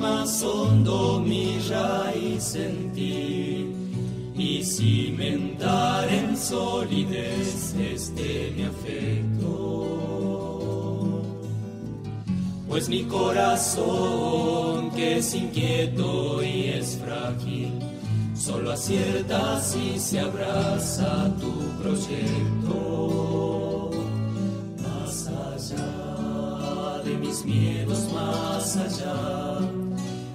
más hondo mi raíz en y cimentar en solidez este mi afecto. Pues mi corazón, que es inquieto y es frágil, solo acierta si se abraza tu proyecto. Más allá de mis miedos, más allá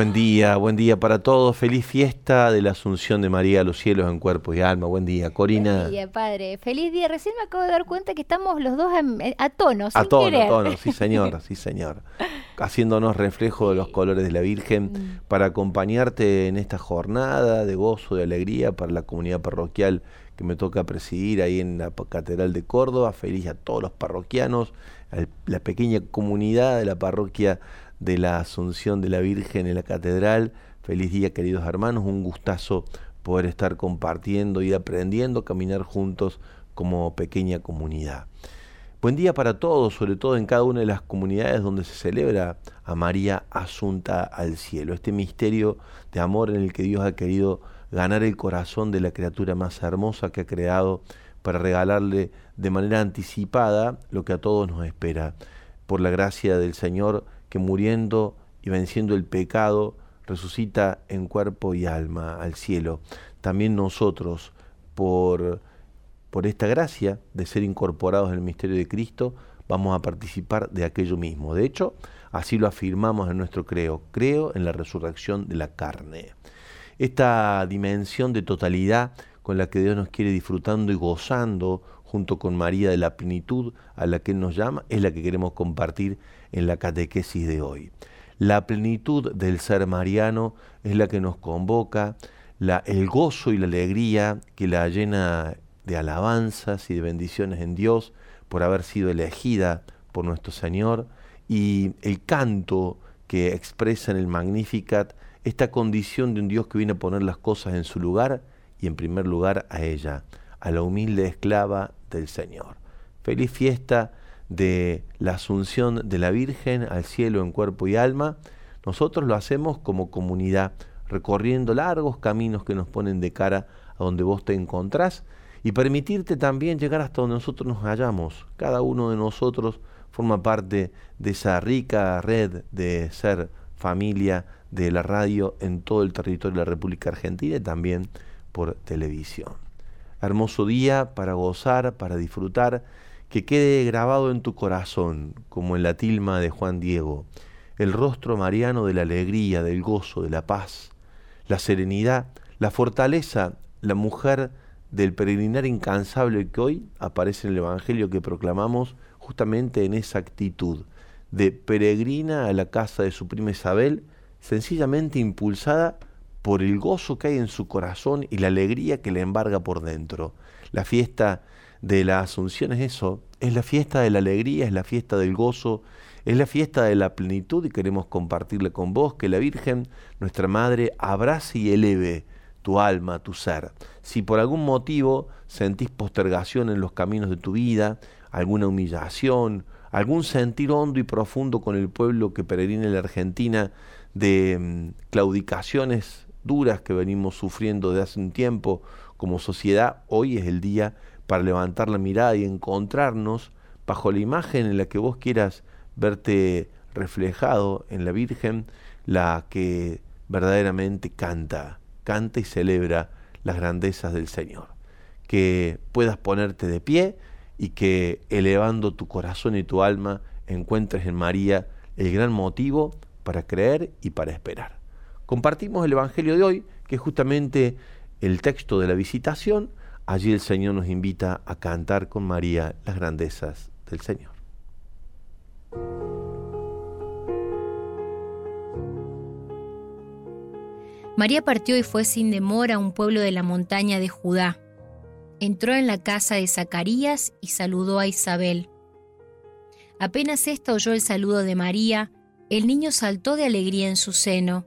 Buen día, buen día para todos. Feliz fiesta de la Asunción de María a los cielos en cuerpo y alma. Buen día, Corina. Buen día, padre. Feliz día. Recién me acabo de dar cuenta que estamos los dos a, a tono, A sin tono, querer. a tono, sí señor, sí señor. Haciéndonos reflejo de los colores de la Virgen Mm. para acompañarte en esta jornada de gozo, de alegría para la comunidad parroquial que me toca presidir ahí en la Catedral de Córdoba. Feliz a todos los parroquianos, a la pequeña comunidad de la parroquia de la Asunción de la Virgen en la Catedral. Feliz día, queridos hermanos. Un gustazo poder estar compartiendo y aprendiendo, caminar juntos como pequeña comunidad. Buen día para todos, sobre todo en cada una de las comunidades donde se celebra a María Asunta al cielo, este misterio de amor en el que Dios ha querido ganar el corazón de la criatura más hermosa que ha creado para regalarle de manera anticipada lo que a todos nos espera, por la gracia del Señor que muriendo y venciendo el pecado resucita en cuerpo y alma al cielo. También nosotros, por por esta gracia de ser incorporados en el misterio de Cristo, vamos a participar de aquello mismo. De hecho, así lo afirmamos en nuestro creo. Creo en la resurrección de la carne. Esta dimensión de totalidad con la que Dios nos quiere disfrutando y gozando junto con María de la plenitud a la que Él nos llama, es la que queremos compartir en la catequesis de hoy. La plenitud del ser mariano es la que nos convoca, el gozo y la alegría que la llena de alabanzas y de bendiciones en Dios por haber sido elegida por nuestro Señor y el canto que expresa en el Magnificat esta condición de un Dios que viene a poner las cosas en su lugar y en primer lugar a ella, a la humilde esclava del Señor. Feliz fiesta de la asunción de la Virgen al cielo en cuerpo y alma. Nosotros lo hacemos como comunidad, recorriendo largos caminos que nos ponen de cara a donde vos te encontrás y permitirte también llegar hasta donde nosotros nos hallamos. Cada uno de nosotros forma parte de esa rica red de ser familia de la radio en todo el territorio de la República Argentina y también por televisión. Hermoso día para gozar, para disfrutar, que quede grabado en tu corazón, como en la tilma de Juan Diego, el rostro mariano de la alegría, del gozo, de la paz, la serenidad, la fortaleza, la mujer del peregrinar incansable que hoy aparece en el Evangelio que proclamamos justamente en esa actitud de peregrina a la casa de su prima Isabel, sencillamente impulsada por el gozo que hay en su corazón y la alegría que le embarga por dentro. La fiesta de la Asunción es eso, es la fiesta de la alegría, es la fiesta del gozo, es la fiesta de la plenitud y queremos compartirle con vos que la Virgen, nuestra Madre, abrace y eleve tu alma, tu ser. Si por algún motivo sentís postergación en los caminos de tu vida, alguna humillación, algún sentir hondo y profundo con el pueblo que peregrina en la Argentina de mm, claudicaciones duras que venimos sufriendo de hace un tiempo como sociedad, hoy es el día para levantar la mirada y encontrarnos bajo la imagen en la que vos quieras verte reflejado en la Virgen, la que verdaderamente canta, canta y celebra las grandezas del Señor. Que puedas ponerte de pie y que elevando tu corazón y tu alma encuentres en María el gran motivo para creer y para esperar. Compartimos el Evangelio de hoy, que es justamente el texto de la visitación. Allí el Señor nos invita a cantar con María las grandezas del Señor. María partió y fue sin demora a un pueblo de la montaña de Judá. Entró en la casa de Zacarías y saludó a Isabel. Apenas ésta oyó el saludo de María, el niño saltó de alegría en su seno,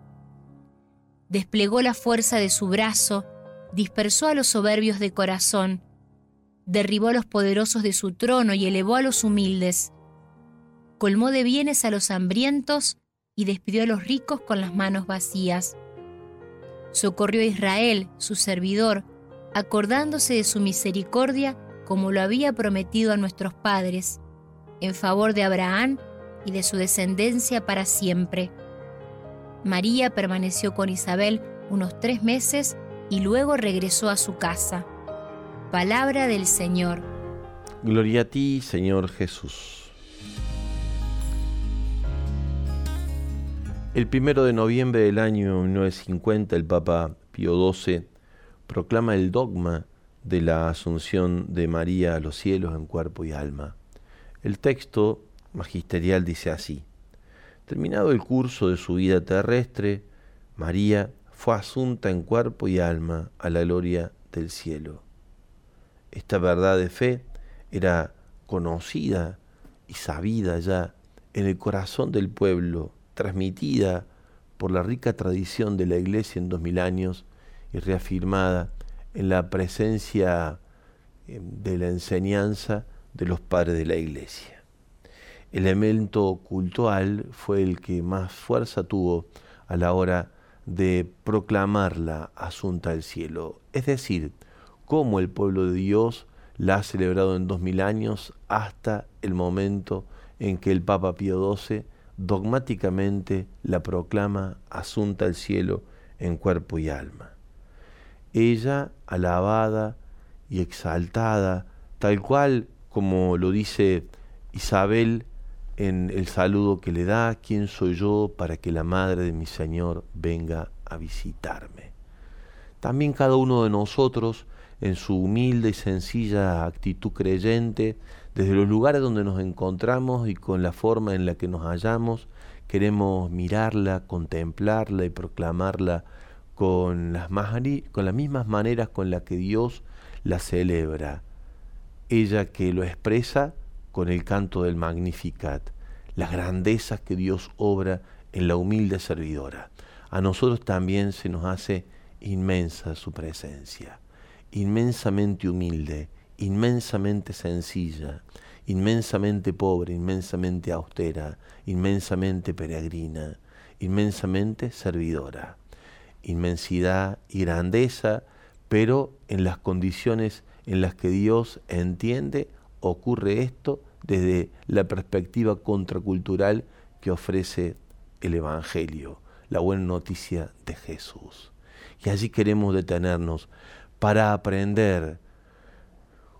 Desplegó la fuerza de su brazo, dispersó a los soberbios de corazón, derribó a los poderosos de su trono y elevó a los humildes colmó de bienes a los hambrientos y despidió a los ricos con las manos vacías. Socorrió a Israel, su servidor, acordándose de su misericordia como lo había prometido a nuestros padres, en favor de Abraham y de su descendencia para siempre. María permaneció con Isabel unos tres meses y luego regresó a su casa. Palabra del Señor. Gloria a ti, Señor Jesús. El primero de noviembre del año 1950, el Papa Pío XII proclama el dogma de la asunción de María a los cielos en cuerpo y alma. El texto magisterial dice así: Terminado el curso de su vida terrestre, María fue asunta en cuerpo y alma a la gloria del cielo. Esta verdad de fe era conocida y sabida ya en el corazón del pueblo transmitida por la rica tradición de la Iglesia en dos mil años y reafirmada en la presencia eh, de la enseñanza de los padres de la Iglesia. El elemento cultural fue el que más fuerza tuvo a la hora de proclamar la asunta del cielo, es decir, cómo el pueblo de Dios la ha celebrado en dos mil años hasta el momento en que el Papa Pío XII dogmáticamente la proclama asunta al cielo en cuerpo y alma. Ella, alabada y exaltada, tal cual como lo dice Isabel en el saludo que le da, ¿quién soy yo para que la madre de mi Señor venga a visitarme? También cada uno de nosotros, en su humilde y sencilla actitud creyente, desde los lugares donde nos encontramos y con la forma en la que nos hallamos, queremos mirarla, contemplarla y proclamarla con las, con las mismas maneras con las que Dios la celebra. Ella que lo expresa con el canto del Magnificat, las grandezas que Dios obra en la humilde servidora. A nosotros también se nos hace inmensa su presencia, inmensamente humilde, inmensamente sencilla, inmensamente pobre, inmensamente austera, inmensamente peregrina, inmensamente servidora. Inmensidad y grandeza, pero en las condiciones en las que Dios entiende, ocurre esto desde la perspectiva contracultural que ofrece el Evangelio, la buena noticia de Jesús. Y allí queremos detenernos para aprender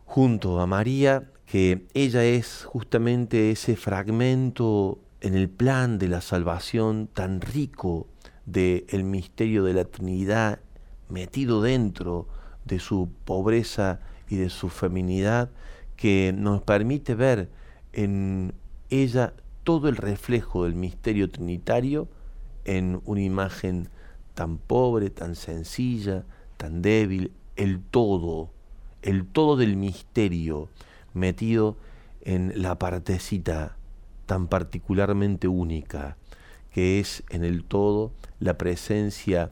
junto a María que ella es justamente ese fragmento en el plan de la salvación tan rico del misterio de la Trinidad metido dentro de su pobreza y de su feminidad que nos permite ver en ella todo el reflejo del misterio trinitario en una imagen tan pobre, tan sencilla, tan débil, el todo, el todo del misterio metido en la partecita tan particularmente única, que es en el todo la presencia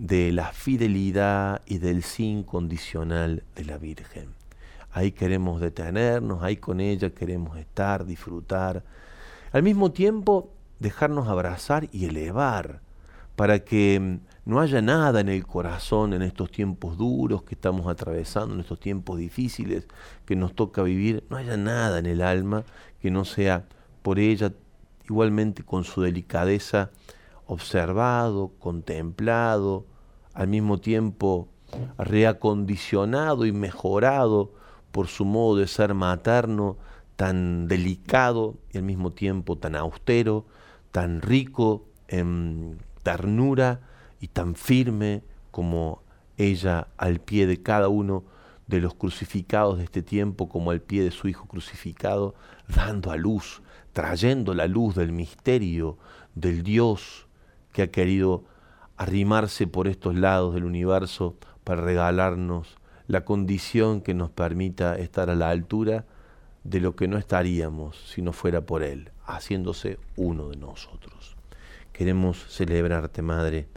de la fidelidad y del sin condicional de la Virgen. Ahí queremos detenernos, ahí con ella queremos estar, disfrutar. Al mismo tiempo, dejarnos abrazar y elevar para que mm, no haya nada en el corazón en estos tiempos duros que estamos atravesando, en estos tiempos difíciles que nos toca vivir, no haya nada en el alma que no sea por ella igualmente con su delicadeza observado, contemplado, al mismo tiempo reacondicionado y mejorado por su modo de ser materno, tan delicado y al mismo tiempo tan austero, tan rico en ternura y tan firme como ella al pie de cada uno de los crucificados de este tiempo, como al pie de su Hijo crucificado, dando a luz, trayendo la luz del misterio del Dios que ha querido arrimarse por estos lados del universo para regalarnos la condición que nos permita estar a la altura de lo que no estaríamos si no fuera por Él, haciéndose uno de nosotros. Queremos celebrarte, Madre,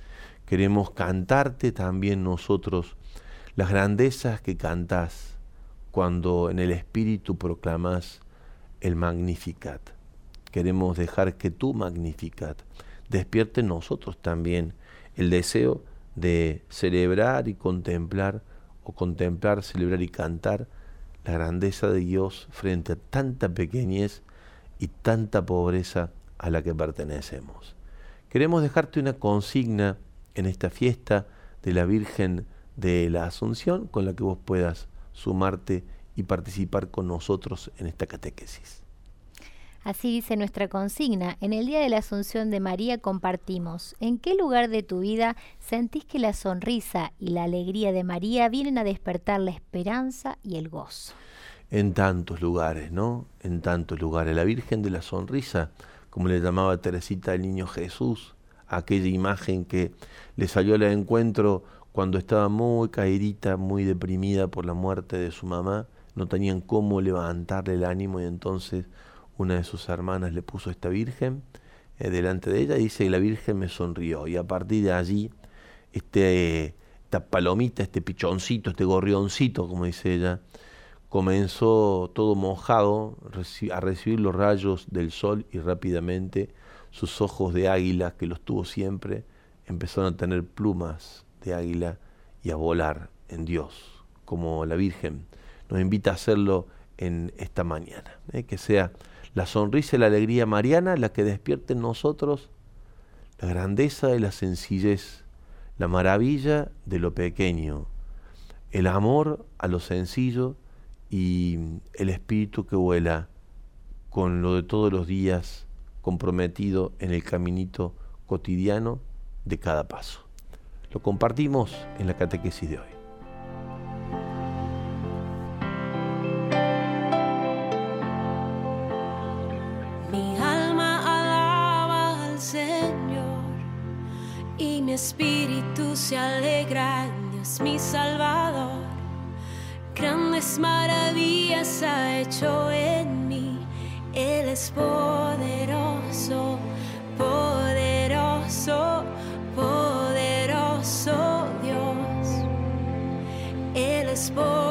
queremos cantarte también nosotros las grandezas que cantás cuando en el Espíritu proclamas el Magnificat. Queremos dejar que tu Magnificat despierte en nosotros también el deseo de celebrar y contemplar, o contemplar, celebrar y cantar la grandeza de Dios frente a tanta pequeñez y tanta pobreza a la que pertenecemos. Queremos dejarte una consigna en esta fiesta de la Virgen de la Asunción con la que vos puedas sumarte y participar con nosotros en esta catequesis. Así dice nuestra consigna. En el Día de la Asunción de María compartimos. ¿En qué lugar de tu vida sentís que la sonrisa y la alegría de María vienen a despertar la esperanza y el gozo? En tantos lugares, ¿no? En tantos lugares. La Virgen de la Sonrisa, como le llamaba Teresita al niño Jesús, aquella imagen que le salió al encuentro cuando estaba muy caídita, muy deprimida por la muerte de su mamá, no tenían cómo levantarle el ánimo y entonces una de sus hermanas le puso esta virgen eh, delante de ella y dice que la virgen me sonrió. Y a partir de allí, este, esta palomita, este pichoncito, este gorrioncito, como dice ella, comenzó todo mojado a recibir los rayos del sol y rápidamente sus ojos de águila, que los tuvo siempre, empezaron a tener plumas de águila y a volar en Dios, como la Virgen nos invita a hacerlo en esta mañana. ¿eh? Que sea la sonrisa y la alegría mariana la que despierte en nosotros la grandeza y la sencillez, la maravilla de lo pequeño, el amor a lo sencillo y el espíritu que vuela con lo de todos los días comprometido en el caminito cotidiano de cada paso. Lo compartimos en la catequesis de hoy. Mi Salvador. Grandes maravillas ha hecho en mí. Él es poderoso, poderoso, poderoso Dios. Él es poderoso.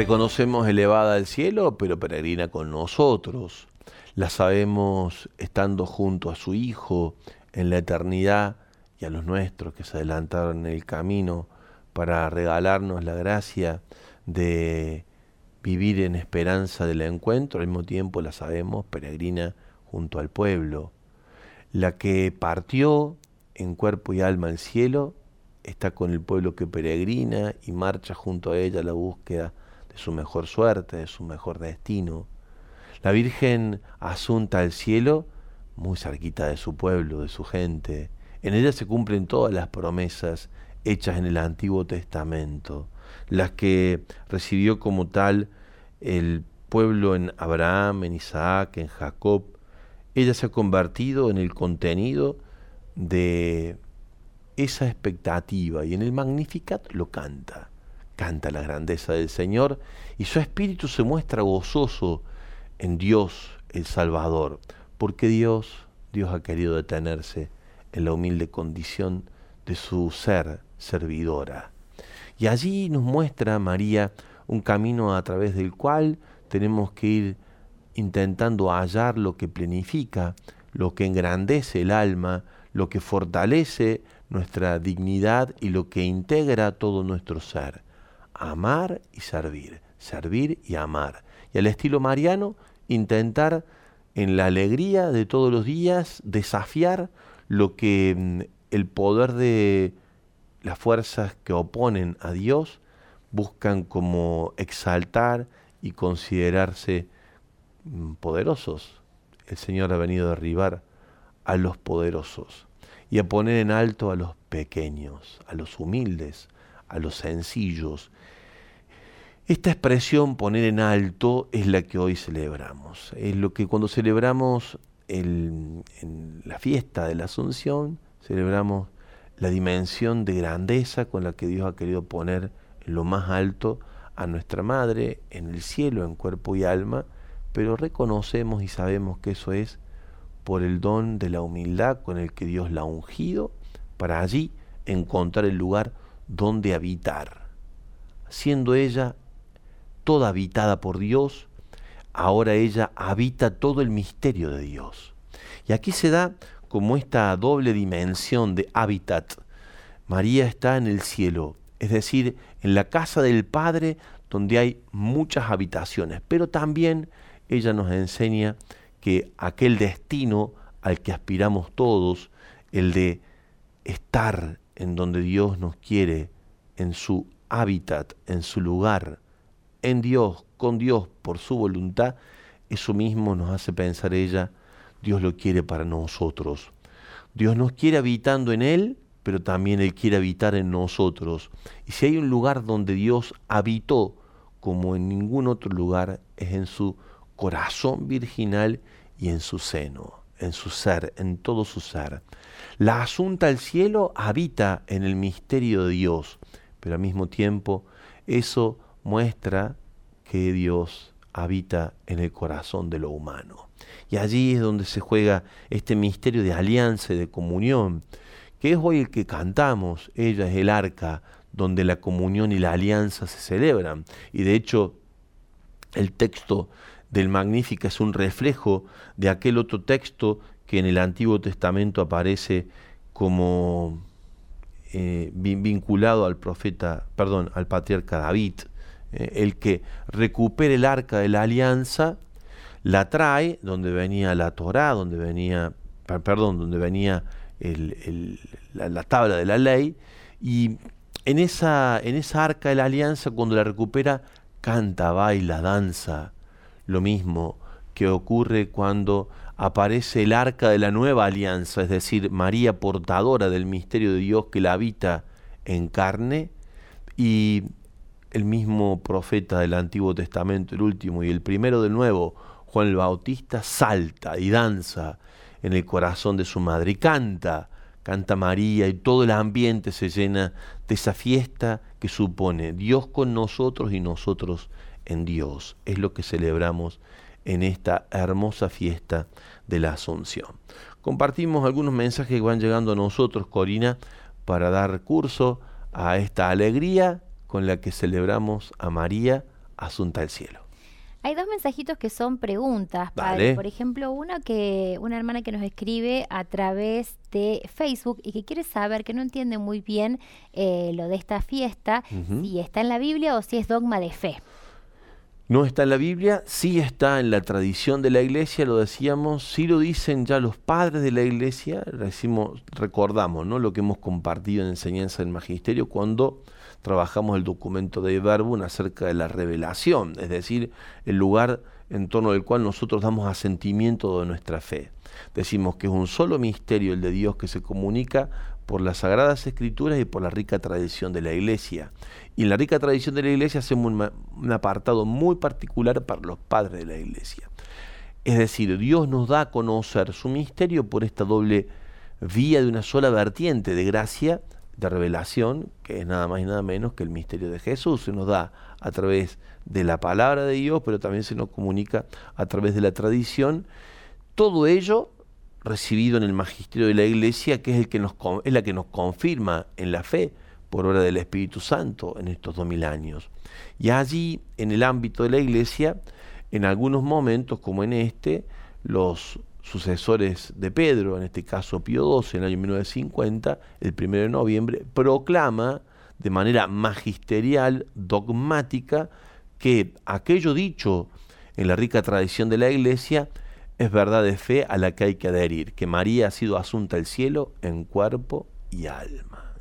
Reconocemos elevada al cielo, pero peregrina con nosotros. La sabemos estando junto a su Hijo en la eternidad y a los nuestros que se adelantaron en el camino para regalarnos la gracia de vivir en esperanza del encuentro, al mismo tiempo la sabemos peregrina junto al pueblo. La que partió en cuerpo y alma al cielo está con el pueblo que peregrina y marcha junto a ella a la búsqueda su mejor suerte, su mejor destino. La Virgen asunta al cielo, muy cerquita de su pueblo, de su gente. En ella se cumplen todas las promesas hechas en el Antiguo Testamento, las que recibió como tal el pueblo en Abraham, en Isaac, en Jacob. Ella se ha convertido en el contenido de esa expectativa y en el Magnificat lo canta canta la grandeza del Señor y su espíritu se muestra gozoso en Dios el Salvador, porque Dios, Dios ha querido detenerse en la humilde condición de su ser servidora. Y allí nos muestra María un camino a través del cual tenemos que ir intentando hallar lo que plenifica, lo que engrandece el alma, lo que fortalece nuestra dignidad y lo que integra todo nuestro ser amar y servir, servir y amar. Y al estilo mariano, intentar en la alegría de todos los días desafiar lo que mm, el poder de las fuerzas que oponen a Dios buscan como exaltar y considerarse mm, poderosos. El Señor ha venido a derribar a los poderosos y a poner en alto a los pequeños, a los humildes, a los sencillos. Esta expresión poner en alto es la que hoy celebramos. Es lo que cuando celebramos en la fiesta de la Asunción, celebramos la dimensión de grandeza con la que Dios ha querido poner en lo más alto a nuestra Madre, en el cielo, en cuerpo y alma, pero reconocemos y sabemos que eso es por el don de la humildad con el que Dios la ha ungido para allí encontrar el lugar donde habitar, siendo ella toda habitada por Dios, ahora ella habita todo el misterio de Dios. Y aquí se da como esta doble dimensión de hábitat. María está en el cielo, es decir, en la casa del Padre donde hay muchas habitaciones, pero también ella nos enseña que aquel destino al que aspiramos todos, el de estar en donde Dios nos quiere, en su hábitat, en su lugar, en Dios, con Dios, por su voluntad, eso mismo nos hace pensar ella, Dios lo quiere para nosotros. Dios nos quiere habitando en Él, pero también Él quiere habitar en nosotros. Y si hay un lugar donde Dios habitó como en ningún otro lugar, es en su corazón virginal y en su seno, en su ser, en todo su ser. La asunta al cielo habita en el misterio de Dios, pero al mismo tiempo eso muestra que Dios habita en el corazón de lo humano. Y allí es donde se juega este misterio de alianza y de comunión, que es hoy el que cantamos. Ella es el arca donde la comunión y la alianza se celebran. Y de hecho, el texto del Magnífica es un reflejo de aquel otro texto que en el Antiguo Testamento aparece como eh, vinculado al profeta, perdón, al patriarca David, eh, el que recupere el arca de la alianza, la trae donde venía la Torá, donde venía, perdón, donde venía la, tabla de la ley, Y en esa, en esa arca de la alianza, cuando la recupera, canta, baila, danza. Lo mismo que ocurre cuando aparece el arca de la nueva alianza, es decir, María portadora del misterio de Dios que la habita en carne, y el mismo profeta del Antiguo Testamento, el último y el primero del Nuevo, Juan el Bautista, salta y danza en el corazón de su madre y canta, canta María y todo el ambiente se llena de esa fiesta que supone Dios con nosotros y nosotros en Dios. Es lo que celebramos en esta hermosa fiesta de la Asunción. Compartimos algunos mensajes que van llegando a nosotros, Corina, para dar curso a esta alegría con la que celebramos a María Asunta al Cielo. Hay dos mensajitos que son preguntas, padre. Por ejemplo, una que una hermana que nos escribe a través de Facebook y que quiere saber que no entiende muy bien eh, lo de esta fiesta, si está en la Biblia o si es dogma de fe. No está en la Biblia, sí está en la tradición de la iglesia, lo decíamos, sí lo dicen ya los padres de la iglesia, decimos, recordamos ¿no? lo que hemos compartido en enseñanza del magisterio cuando trabajamos el documento de Verbum acerca de la revelación, es decir, el lugar en torno al cual nosotros damos asentimiento de nuestra fe. Decimos que es un solo misterio el de Dios que se comunica por las sagradas escrituras y por la rica tradición de la iglesia. Y en la rica tradición de la iglesia hacemos un, apartado muy particular para los padres de la iglesia. Es decir, Dios nos da a conocer su misterio por esta doble vía de una sola vertiente de gracia, de revelación, que es nada más y nada menos que el misterio de Jesús. Se nos da a través de la palabra de Dios, pero también se nos comunica a través de la tradición. Todo ello recibido en el magisterio de la Iglesia, que es, el que nos, es la que nos confirma en la fe por obra del Espíritu Santo en estos dos mil años. Y allí, en el ámbito de la Iglesia, en algunos momentos, como en este, los sucesores de Pedro, en este caso Pío XII, en el año 1950, el 1 de noviembre, proclama de manera magisterial, dogmática, que aquello dicho en la rica tradición de la Iglesia es verdad de fe a la que hay que adherir, que María ha sido asunta al cielo en cuerpo y alma.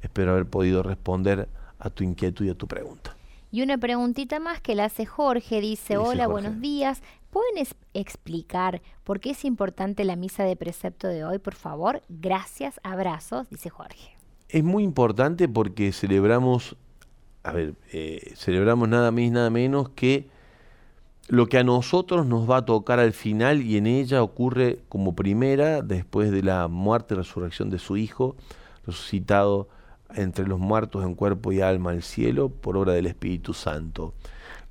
Espero haber podido responder a tu inquietud y a tu pregunta. Y una preguntita más que la hace Jorge, dice, hola, buenos días. ¿Pueden explicar por qué es importante la misa de precepto de hoy, por favor? Gracias, abrazos, dice Jorge. Es muy importante porque celebramos, a ver, eh, celebramos nada más nada menos que lo que a nosotros nos va a tocar al final y en ella ocurre como primera después de la muerte y resurrección de su Hijo, resucitado entre los muertos en cuerpo y alma al cielo por obra del Espíritu Santo.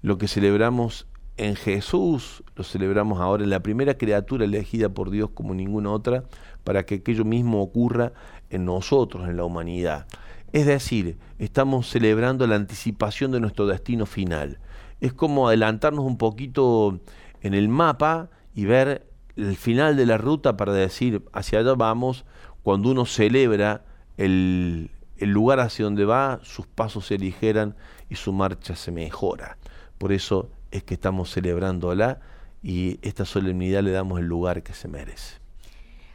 Lo que celebramos en Jesús, lo celebramos ahora en la primera criatura elegida por Dios como ninguna otra, para que aquello mismo ocurra en nosotros, en la humanidad. Es decir, estamos celebrando la anticipación de nuestro destino final es como adelantarnos un poquito en el mapa y ver el final de la ruta para decir hacia allá vamos, cuando uno celebra el, lugar hacia donde va, sus pasos se aligeran y su marcha se mejora. Por eso es que estamos celebrándola y esta solemnidad le damos el lugar que se merece.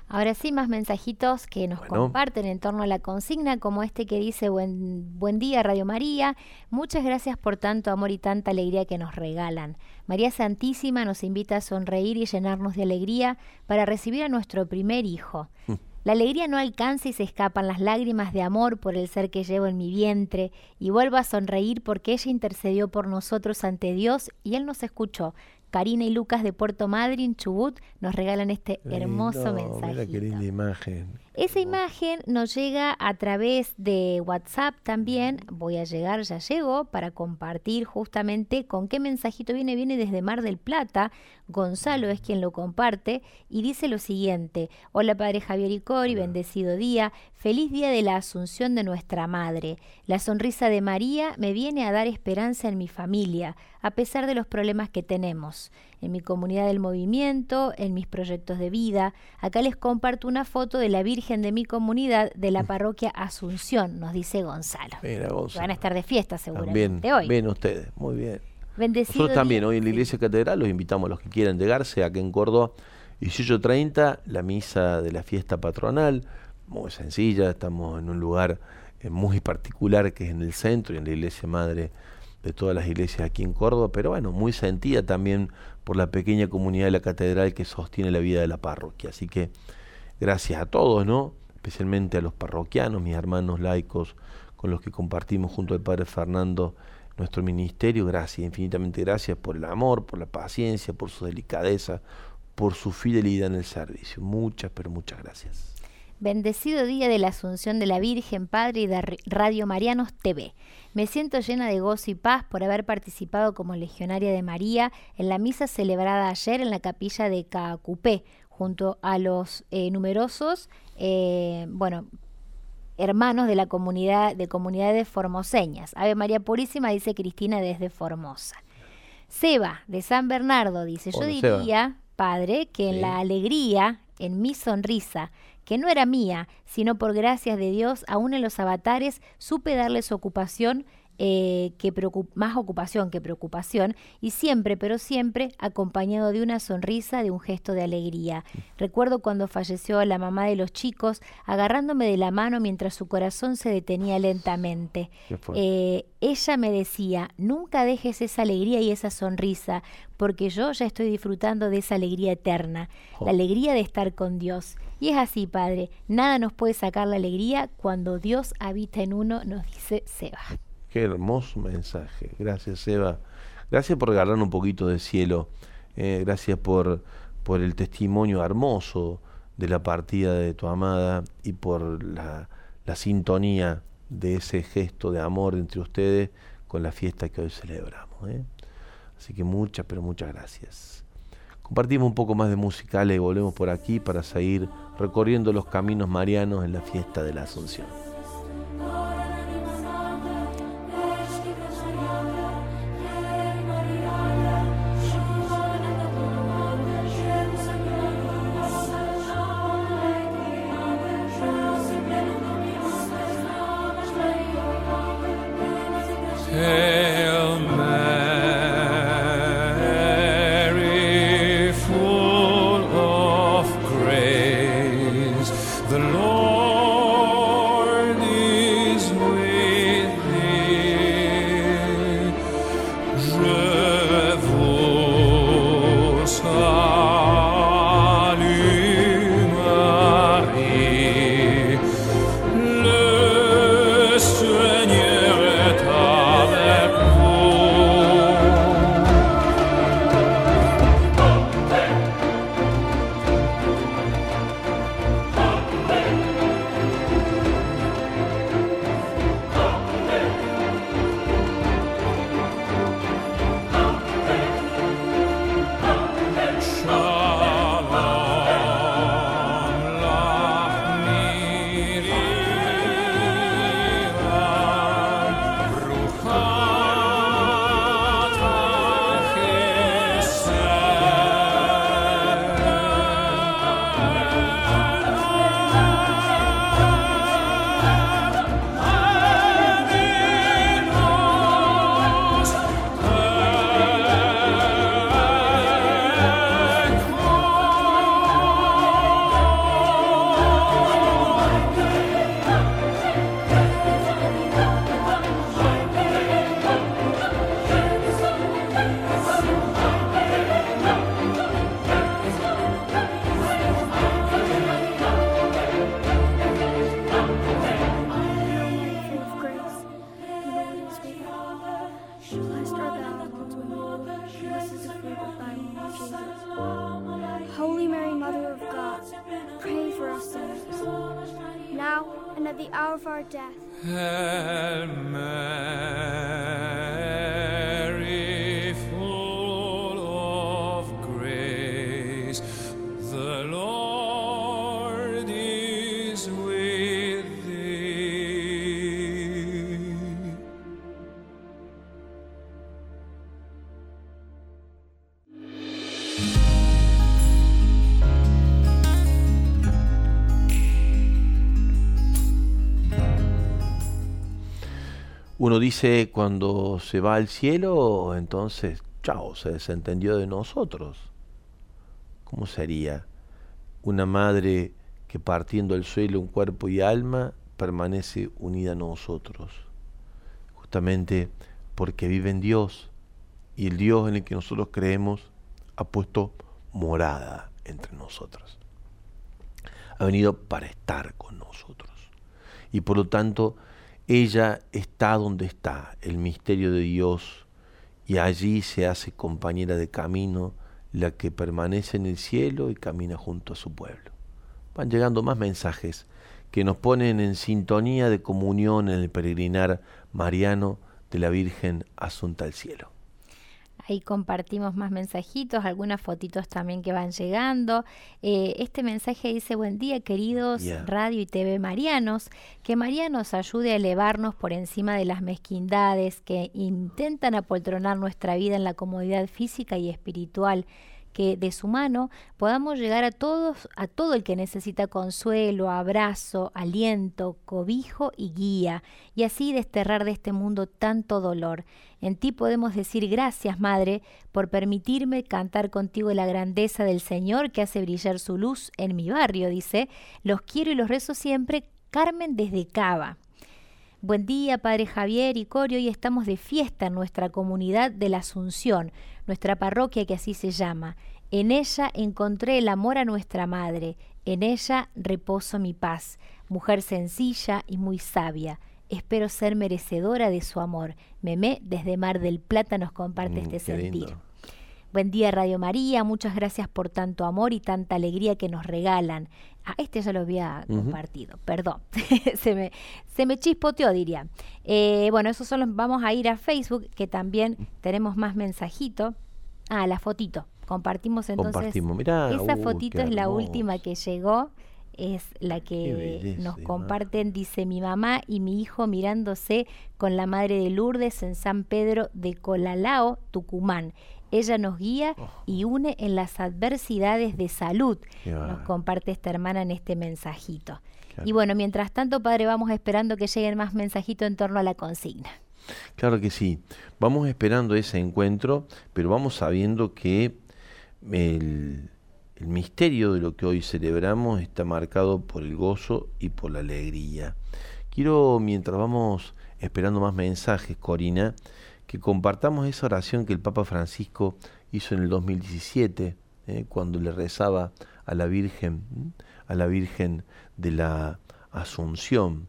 Ahora sí, más mensajitos que nos comparten en torno a la consigna, como este que dice buen, buen día Radio María, muchas gracias por tanto amor y tanta alegría que nos regalan. María Santísima nos invita a sonreír y llenarnos de alegría para recibir a nuestro primer hijo. Mm. La alegría no alcanza y se escapan las lágrimas de amor por el ser que llevo en mi vientre, y vuelvo a sonreír porque ella intercedió por nosotros ante Dios y Él nos escuchó. Karina y Lucas de Puerto Madryn, Chubut, nos regalan este hermoso mensaje. Mira qué linda imagen. Esa imagen nos llega a través de WhatsApp también. Voy a llegar, ya llego, para compartir justamente con qué mensajito viene. Viene desde Mar del Plata. Gonzalo es quien lo comparte y dice lo siguiente. Hola Padre Javier y Cori, bendecido día. Feliz día de la Asunción de nuestra Madre. La sonrisa de María me viene a dar esperanza en mi familia, a pesar de los problemas que tenemos en mi comunidad del movimiento, en mis proyectos de vida. Acá les comparto una foto de la Virgen de mi comunidad de la parroquia Asunción, nos dice Gonzalo. Mira, Gonzalo. Van a estar de fiesta seguramente hoy. Bien ustedes, muy bien. Bendecido Nosotros también hoy en la Iglesia Catedral los invitamos a los que quieran llegarse, acá en Córdoba, 18.30, la misa de la fiesta patronal, muy sencilla, estamos en un lugar eh, muy particular que es en el centro y en la iglesia madre de todas las iglesias aquí en Córdoba, pero bueno, muy sentida también por la pequeña comunidad de la catedral que sostiene la vida de la parroquia. Así que gracias a todos, ¿no? Especialmente a los parroquianos, mis hermanos laicos, con los que compartimos junto al Padre Fernando nuestro ministerio. Gracias, infinitamente gracias por el amor, por la paciencia, por su delicadeza, por su fidelidad en el servicio. Muchas, pero muchas gracias. Bendecido día de la Asunción de la Virgen, Padre y de Radio Marianos TV. Me siento llena de gozo y paz por haber participado como legionaria de María en la misa celebrada ayer en la capilla de Cacupé, junto a los eh, numerosos, eh, bueno, hermanos de la comunidad de comunidades formoseñas. Ave María Purísima, dice Cristina desde Formosa. Seba, de San Bernardo, dice, yo diría, padre, que en la alegría, en mi sonrisa, que no era mía, sino por gracias de Dios, aún en los avatares supe darles ocupación eh, que más ocupación que preocupación y siempre, pero siempre acompañado de una sonrisa, de un gesto de alegría. Recuerdo cuando falleció la mamá de los chicos, agarrándome de la mano mientras su corazón se detenía lentamente. Eh, ella me decía, nunca dejes esa alegría y esa sonrisa, porque yo ya estoy disfrutando de esa alegría eterna, la alegría de estar con Dios. Y es así, Padre, nada nos puede sacar la alegría cuando Dios habita en uno, nos dice Seba. Qué hermoso mensaje. Gracias, Eva. Gracias por regalar un poquito de cielo. Eh, gracias por, por el testimonio hermoso de la partida de tu amada y por la, sintonía de ese gesto de amor entre ustedes con la fiesta que hoy celebramos. ¿eh? Así que muchas, pero muchas gracias. Compartimos un poco más de musicales y volvemos por aquí para seguir recorriendo los caminos marianos en la fiesta de la Asunción. Dice cuando se va al cielo, entonces, chao, se desentendió de nosotros. ¿Cómo sería una madre que partiendo el suelo un cuerpo y alma permanece unida a nosotros, justamente porque vive en Dios y el Dios en el que nosotros creemos ha puesto morada entre nosotros. Ha venido para estar con nosotros. Y por lo tanto, ella está donde está, el misterio de Dios, y allí se hace compañera de camino, la que permanece en el cielo y camina junto a su pueblo. Van llegando más mensajes que nos ponen en sintonía de comunión en el peregrinar mariano de la Virgen Asunta al Cielo. Ahí compartimos más mensajitos, algunas fotitos también que van llegando. Eh, este mensaje dice, buen día queridos radio y TV marianos, que María nos ayude a elevarnos por encima de las mezquindades que intentan apoltronar nuestra vida en la comodidad física y espiritual que de su mano podamos llegar a todos, a todo el que necesita consuelo, abrazo, aliento, cobijo y guía, y así desterrar de este mundo tanto dolor. En ti podemos decir gracias, Madre, por permitirme cantar contigo la grandeza del Señor que hace brillar su luz en mi barrio, dice. Los quiero y los rezo siempre, Carmen desde Cava. Buen día, Padre Javier y Corio. Hoy estamos de fiesta en nuestra comunidad de la Asunción, nuestra parroquia que así se llama. En ella encontré el amor a nuestra Madre, en ella reposo mi paz, mujer sencilla y muy sabia. Espero ser merecedora de su amor. Memé desde Mar del Plata nos comparte mm, este sentir. Buen día Radio María, muchas gracias por tanto amor y tanta alegría que nos regalan. Ah, este ya lo había compartido, perdón, se, me, se me chispoteó diría. Eh, bueno, esos son los, vamos a ir a Facebook, que también tenemos más mensajitos. Ah, la fotito, compartimos entonces. Compartimos, mirá, esa uh, fotito es la última que llegó es la que nos comparten, dice mi mamá y mi hijo mirándose con la madre de Lourdes en San Pedro de Colalao, Tucumán. Ella nos guía oh. y une en las adversidades de salud. Nos comparte esta hermana en este mensajito. Y bueno, mientras tanto, padre, vamos esperando que lleguen más mensajitos en torno a la consigna. Claro que sí. Vamos esperando ese encuentro, pero vamos sabiendo que el, el misterio de lo que hoy celebramos está marcado por el gozo y por la alegría. Quiero, mientras vamos esperando más mensajes, Corina, que compartamos esa oración que el Papa Francisco hizo en el 2017, eh, cuando le rezaba a la Virgen, a la Virgen de la Asunción.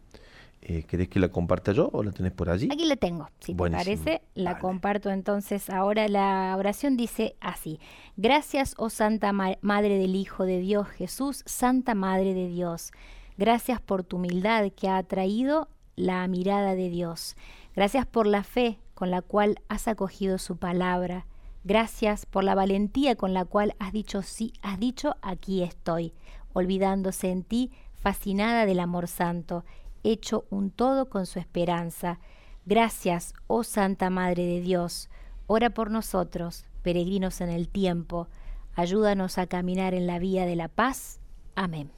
Eh, ¿Querés que la comparta yo o la tenés por allí? Aquí la tengo, si te parece. La comparto entonces. Ahora la oración dice así. Gracias, oh Santa Madre del Hijo de Dios Jesús, Santa Madre de Dios. Gracias por tu humildad que ha atraído la mirada de Dios. Gracias por la fe con la cual has acogido su palabra. Gracias por la valentía con la cual has dicho sí, has dicho aquí estoy, olvidándose en ti, fascinada del amor santo hecho un todo con su esperanza. Gracias, oh Santa Madre de Dios, ora por nosotros, peregrinos en el tiempo, ayúdanos a caminar en la vía de la paz. Amén.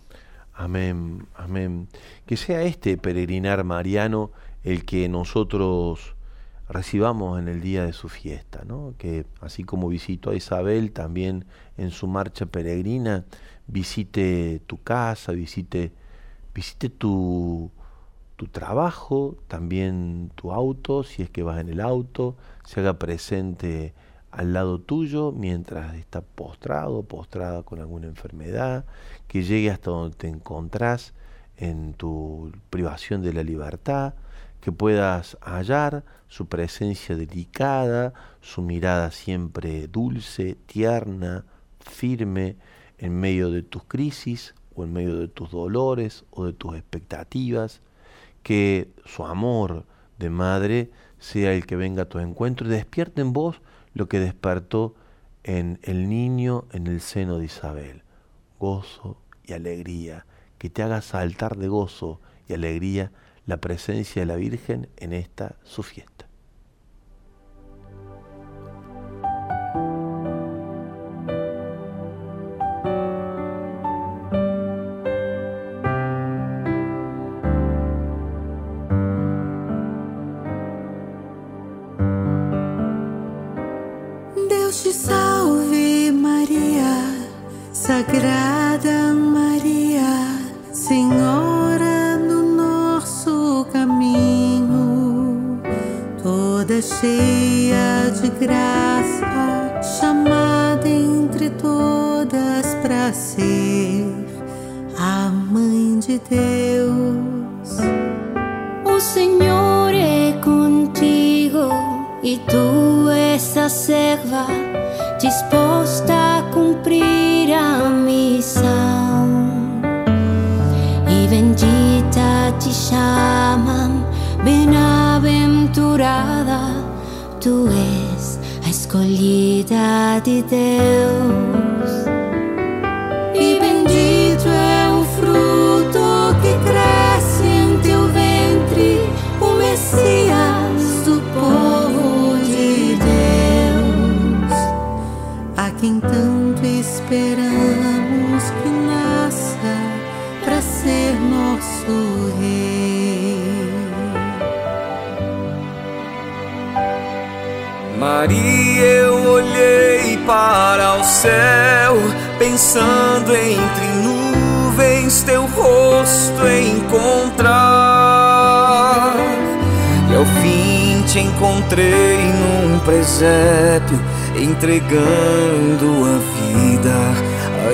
Amén, amén. Que sea este peregrinar mariano el que nosotros recibamos en el día de su fiesta, ¿no? Que así como visitó a Isabel, también en su marcha peregrina, visite tu casa, visite, visite tu, tu trabajo, también tu auto, si es que vas en el auto, se haga presente al lado tuyo mientras está postrado, postrada con alguna enfermedad, que llegue hasta donde te encontrás en tu privación de la libertad, que puedas hallar su presencia delicada, su mirada siempre dulce, tierna, firme, en medio de tus crisis o en medio de tus dolores o de tus expectativas, que su amor de madre sea el que venga a tu encuentro y despierte en vos lo que despertó en el niño en el seno de Isabel, gozo y alegría, que te haga saltar de gozo y alegría la presencia de la Virgen en esta su fiesta. Sagrada Maria, Senhora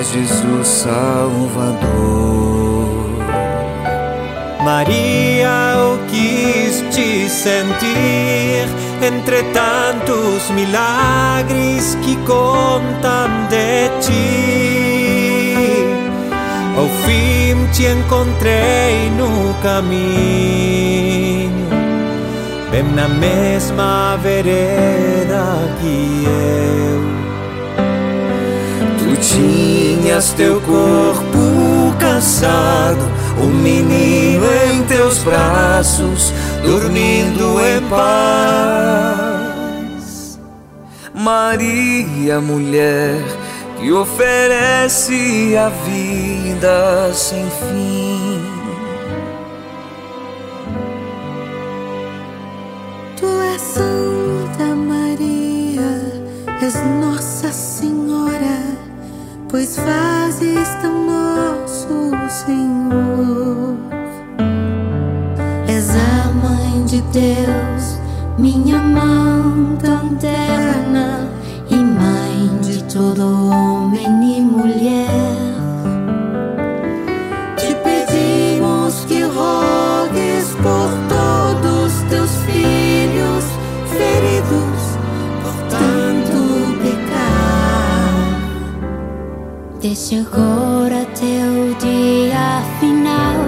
Jesus Salvador. Maria, eu quis te sentir entre tantos milagres que contam de ti. Ao fim te encontrei no caminho, bem na mesma vereda que eu. Tinhas teu corpo cansado, um menino em teus braços, dormindo em paz. Maria, mulher, que oferece a vida sem fim. Pois fazes tão nosso Senhor. És a mãe de Deus, minha mão tão terna e mãe de todo homem e mulher. Deixe agora teu dia final,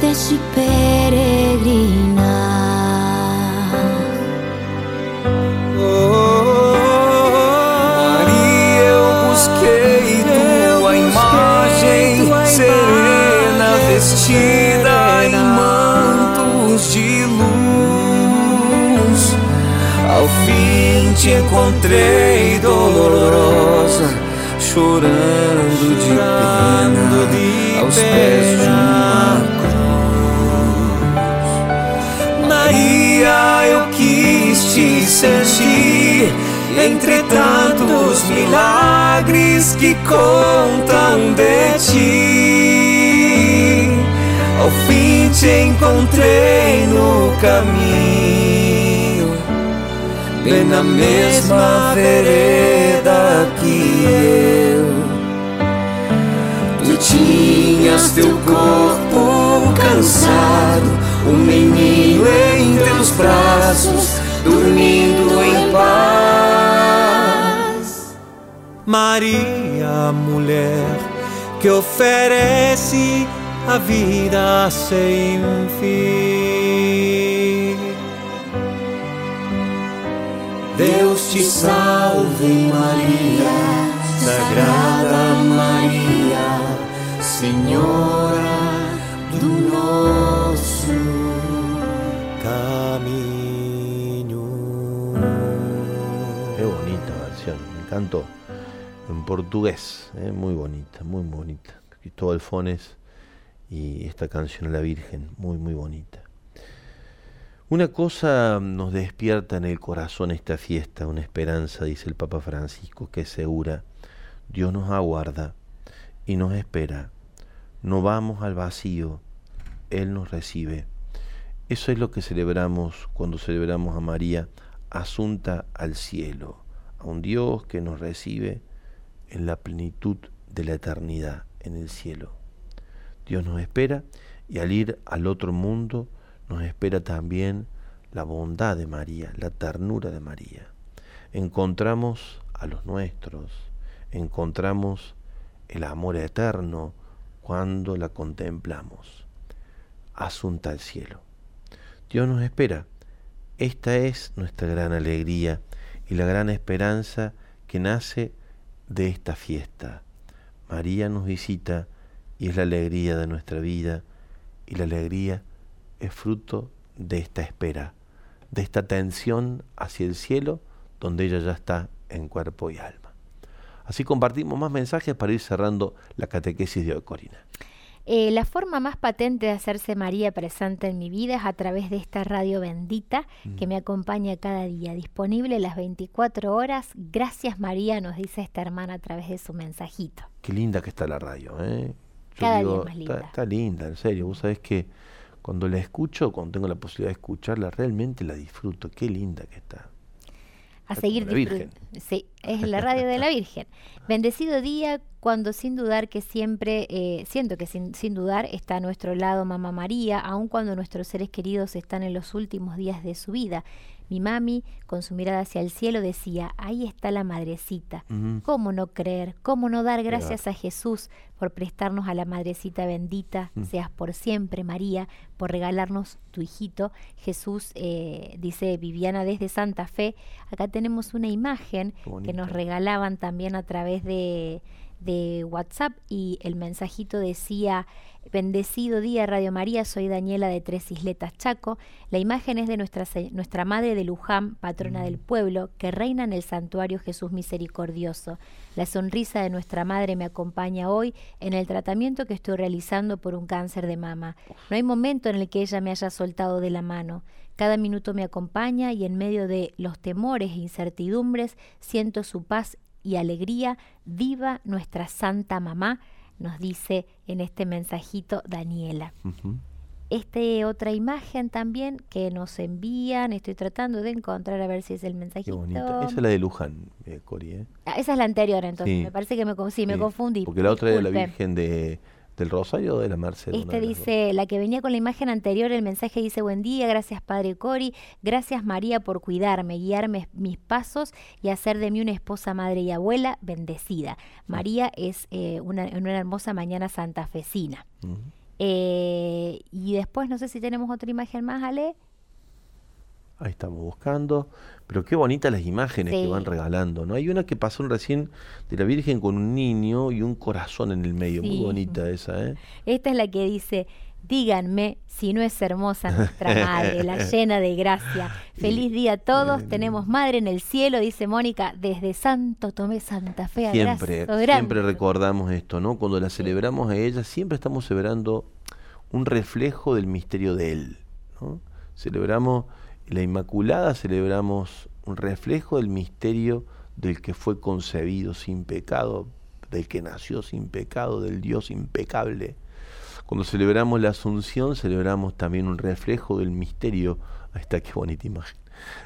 deixe peregrinar. Maria, eu busquei tua imagem serena, vestida em mantos de luz. Ao fim te encontrei dolorosa, chorando de pena aos pés de uma cruz. Maria, eu quis te sentir entre tantos milagres que contam de ti. Ao fim te encontrei no caminho, bem na mesma vereda que eu. Tu tinhas teu corpo cansado, um menino em teus braços, dormindo em paz. Maria, mulher, que oferece a vida sem fim. Deus te salve Maria, Sagrada Maria, Senhora do nosso Caminho. Qué bonita versión, me encantó. En portugués, eh, muy bonita, muy bonita. Cristóbal Fones y esta canción a la Virgen, muy, muy bonita. Una cosa nos despierta en el corazón esta fiesta, una esperanza, dice el Papa Francisco, que es segura. Dios nos aguarda y nos espera. No vamos al vacío, Él nos recibe. Eso es lo que celebramos cuando celebramos a María asunta al cielo, a un Dios que nos recibe en la plenitud de la eternidad, en el cielo. Dios nos espera y al ir al otro mundo nos espera también la bondad de María, la ternura de María. Encontramos a los nuestros, encontramos el amor eterno cuando la contemplamos. Asunta al cielo. Dios nos espera. Esta es nuestra gran alegría y la gran esperanza que nace de esta fiesta. María nos visita y es la alegría de nuestra vida y la alegría es fruto de esta espera, de esta tensión hacia el cielo donde ella ya está en cuerpo y alma. Así compartimos más mensajes para ir cerrando la catequesis de hoy, Corina. Eh, la forma más patente de hacerse María presente en mi vida es a través de esta radio bendita que mm. me acompaña cada día, disponible las 24 horas. Gracias María, nos dice esta hermana a través de su mensajito. Qué linda que está la radio, ¿eh? cada día más linda. Está, está, linda, en serio. Vos sabés que cuando la escucho, cuando tengo la posibilidad de escucharla, realmente la disfruto. Qué linda que está a seguir disfrutando. Sí, es la radio de la Virgen. Bendecido día cuando sin dudar que siempre, eh, siento que sin, sin, dudar está a nuestro lado Mamá María, aun cuando nuestros seres queridos están en los últimos días de su vida. Mi mami, con su mirada hacia el cielo, decía, ahí está la madrecita. ¿Cómo no creer? ¿Cómo no dar gracias a Jesús por prestarnos a la madrecita bendita? Seas por siempre, María, por regalarnos tu hijito. Jesús, eh, dice Viviana desde Santa Fe. Acá tenemos una imagen que nos regalaban también a través de de WhatsApp y el mensajito decía, bendecido día Radio María, soy Daniela de Tres Isletas Chaco. La imagen es de nuestra, nuestra Madre de Luján, patrona del pueblo, que reina en el santuario Jesús Misericordioso. La sonrisa de nuestra Madre me acompaña hoy en el tratamiento que estoy realizando por un cáncer de mama. No hay momento en el que ella me haya soltado de la mano. Cada minuto me acompaña y en medio de los temores e incertidumbres siento su paz y alegría, viva nuestra Santa Mamá, nos dice en este mensajito Daniela. Esta otra imagen también que nos envían, estoy tratando de encontrar a ver si es el mensajito. Esa es la de Luján, eh, Cori. ¿eh? Ah, esa es la anterior, entonces. Me parece que me, sí, me confundí. Porque la otra es la Virgen de, del Rosario de la Merced. Este dice, la que venía con la imagen anterior, el mensaje dice, buen día, gracias Padre Cori, gracias María por cuidarme, guiarme mis pasos y hacer de mí una esposa, madre y abuela bendecida. María es eh, una, una, hermosa mañana santafesina. eh, y después, no sé si tenemos otra imagen más, Ale. Ahí estamos buscando. Pero qué bonitas las imágenes que van regalando, ¿no? Hay una que pasó recién de la Virgen con un niño y un corazón en el medio. Muy bonita esa, ¿eh? Esta es la que dice, díganme si no es hermosa nuestra madre, la llena de gracia. Feliz día a todos, tenemos madre en el cielo, dice Mónica, desde Santo Tomé, Santa Fe. Siempre, siempre recordamos esto, ¿no? Cuando la celebramos a ella, siempre estamos celebrando un reflejo del misterio de Él, ¿no? Celebramos la Inmaculada celebramos un reflejo del misterio del que fue concebido sin pecado, del que nació sin pecado, del Dios impecable. Cuando celebramos la Asunción, celebramos también un reflejo del misterio, ahí está qué bonita imagen,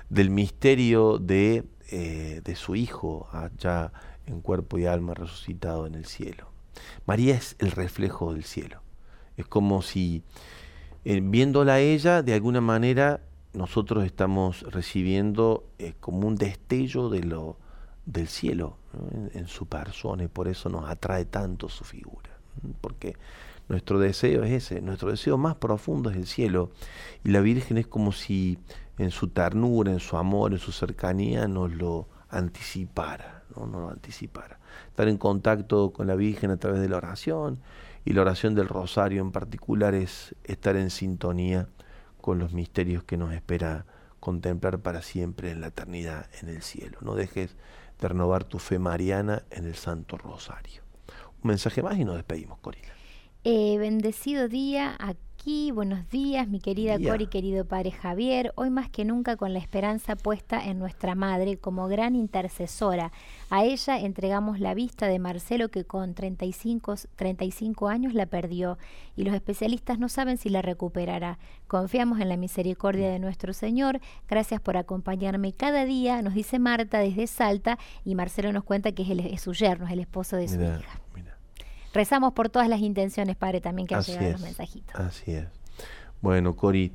del misterio de, eh, de su Hijo, allá en cuerpo y alma resucitado en el cielo. María es el reflejo del cielo. Es como si, eh, viéndola a ella, de alguna manera nosotros estamos recibiendo eh, como un destello de lo, del cielo en, su persona y por eso nos atrae tanto su figura. Porque nuestro deseo es ese, nuestro deseo más profundo es el cielo y la Virgen es como si en su ternura, en su amor, en su cercanía nos lo anticipara, ¿no? nos lo anticipara. Estar en contacto con la Virgen a través de la oración y la oración del rosario en particular es estar en sintonía con los misterios que nos espera contemplar para siempre en la eternidad en el cielo. No dejes de renovar tu fe mariana en el Santo Rosario. Un mensaje más y nos despedimos, Corina. Eh, bendecido día, aquí aquí. Buenos días, mi querida Día. Cori, querido padre Javier. Hoy más que nunca con la esperanza puesta en nuestra madre como gran intercesora. A ella entregamos la vista de Marcelo que con 35, 35 años la perdió y los especialistas no saben si la recuperará. Confiamos en la misericordia de nuestro Señor. Gracias por acompañarme cada día, nos dice Marta desde Salta y Marcelo nos cuenta que es, el- es su yerno, es el esposo de su hija. Rezamos por todas las intenciones, Padre, también que han Así llegado es. los mensajitos. Así es. Bueno, Cori,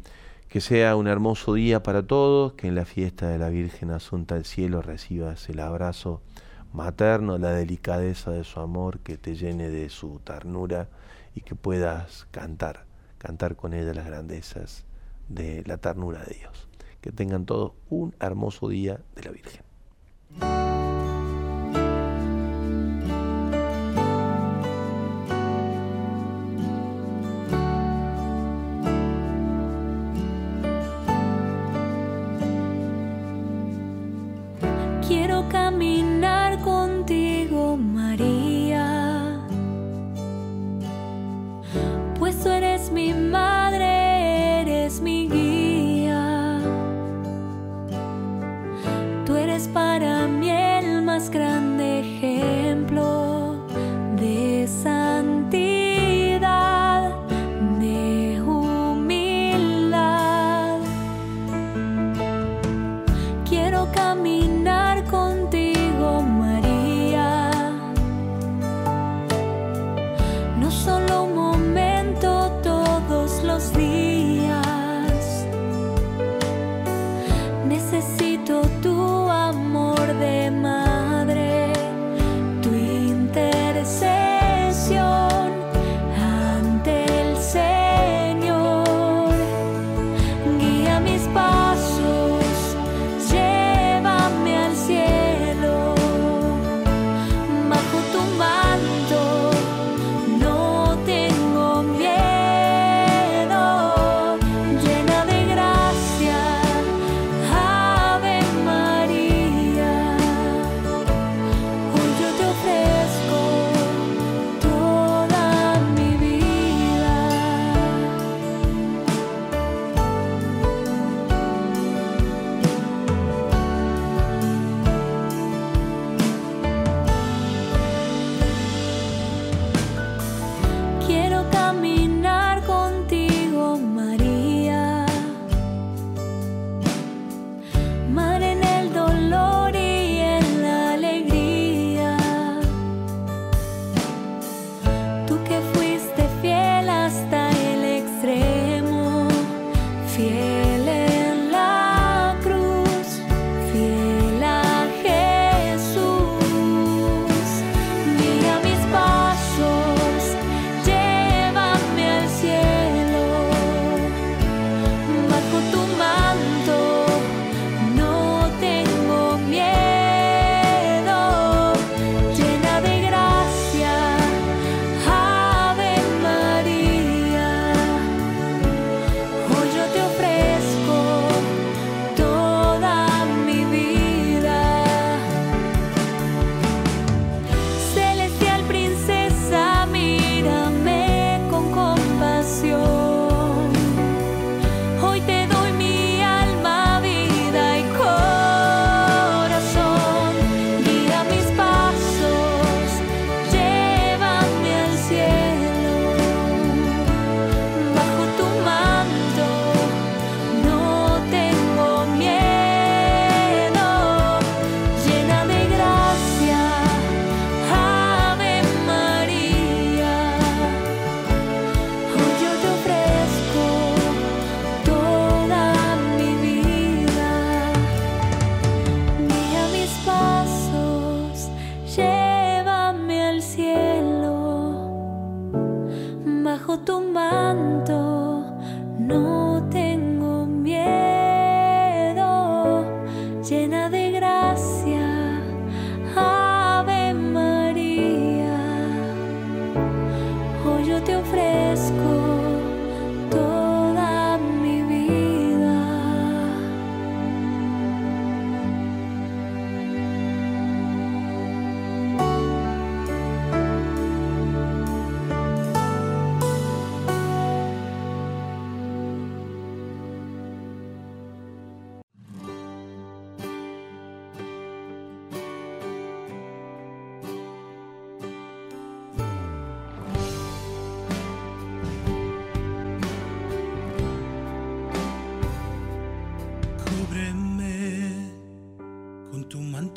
que sea un hermoso día para todos, que en la fiesta de la Virgen Asunta al Cielo recibas el abrazo materno, la delicadeza de su amor, que te llene de su ternura y que puedas cantar, cantar con ella las grandezas de la ternura de Dios. Que tengan todos un hermoso día de la Virgen.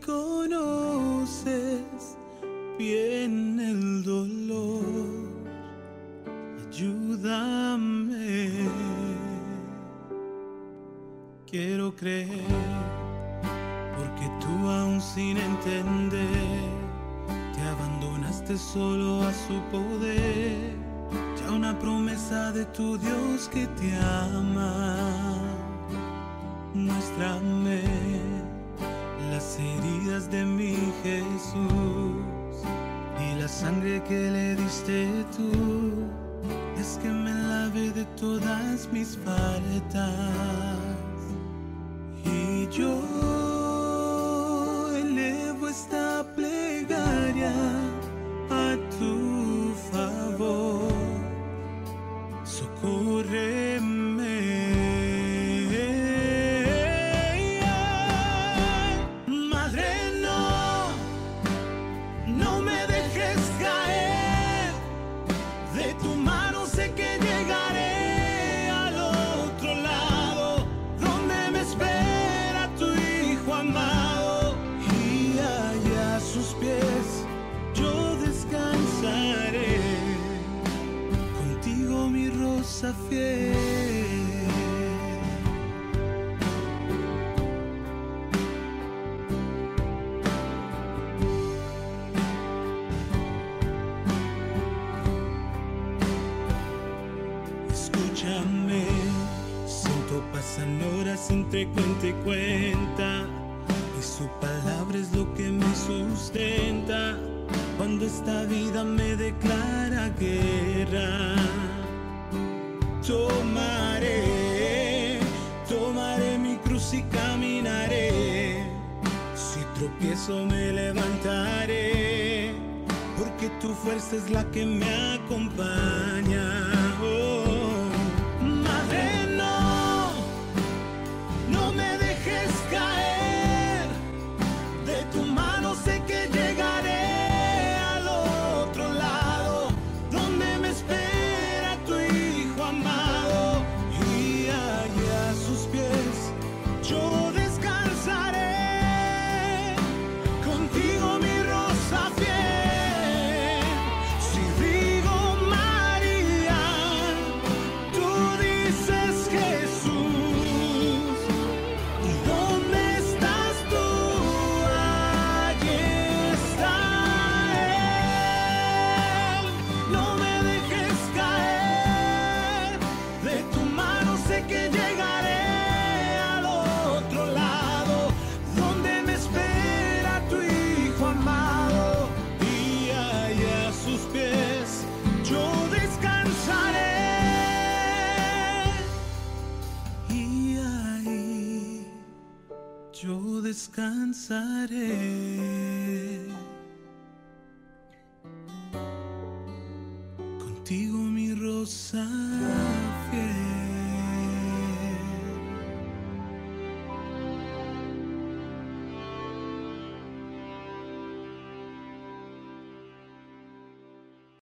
go. esta vida me declara guerra. Tomaré, tomaré mi cruz y caminaré. Si tropiezo me levantaré, porque tu fuerza es la que me acompaña. descansaré. Contigo mi rosa.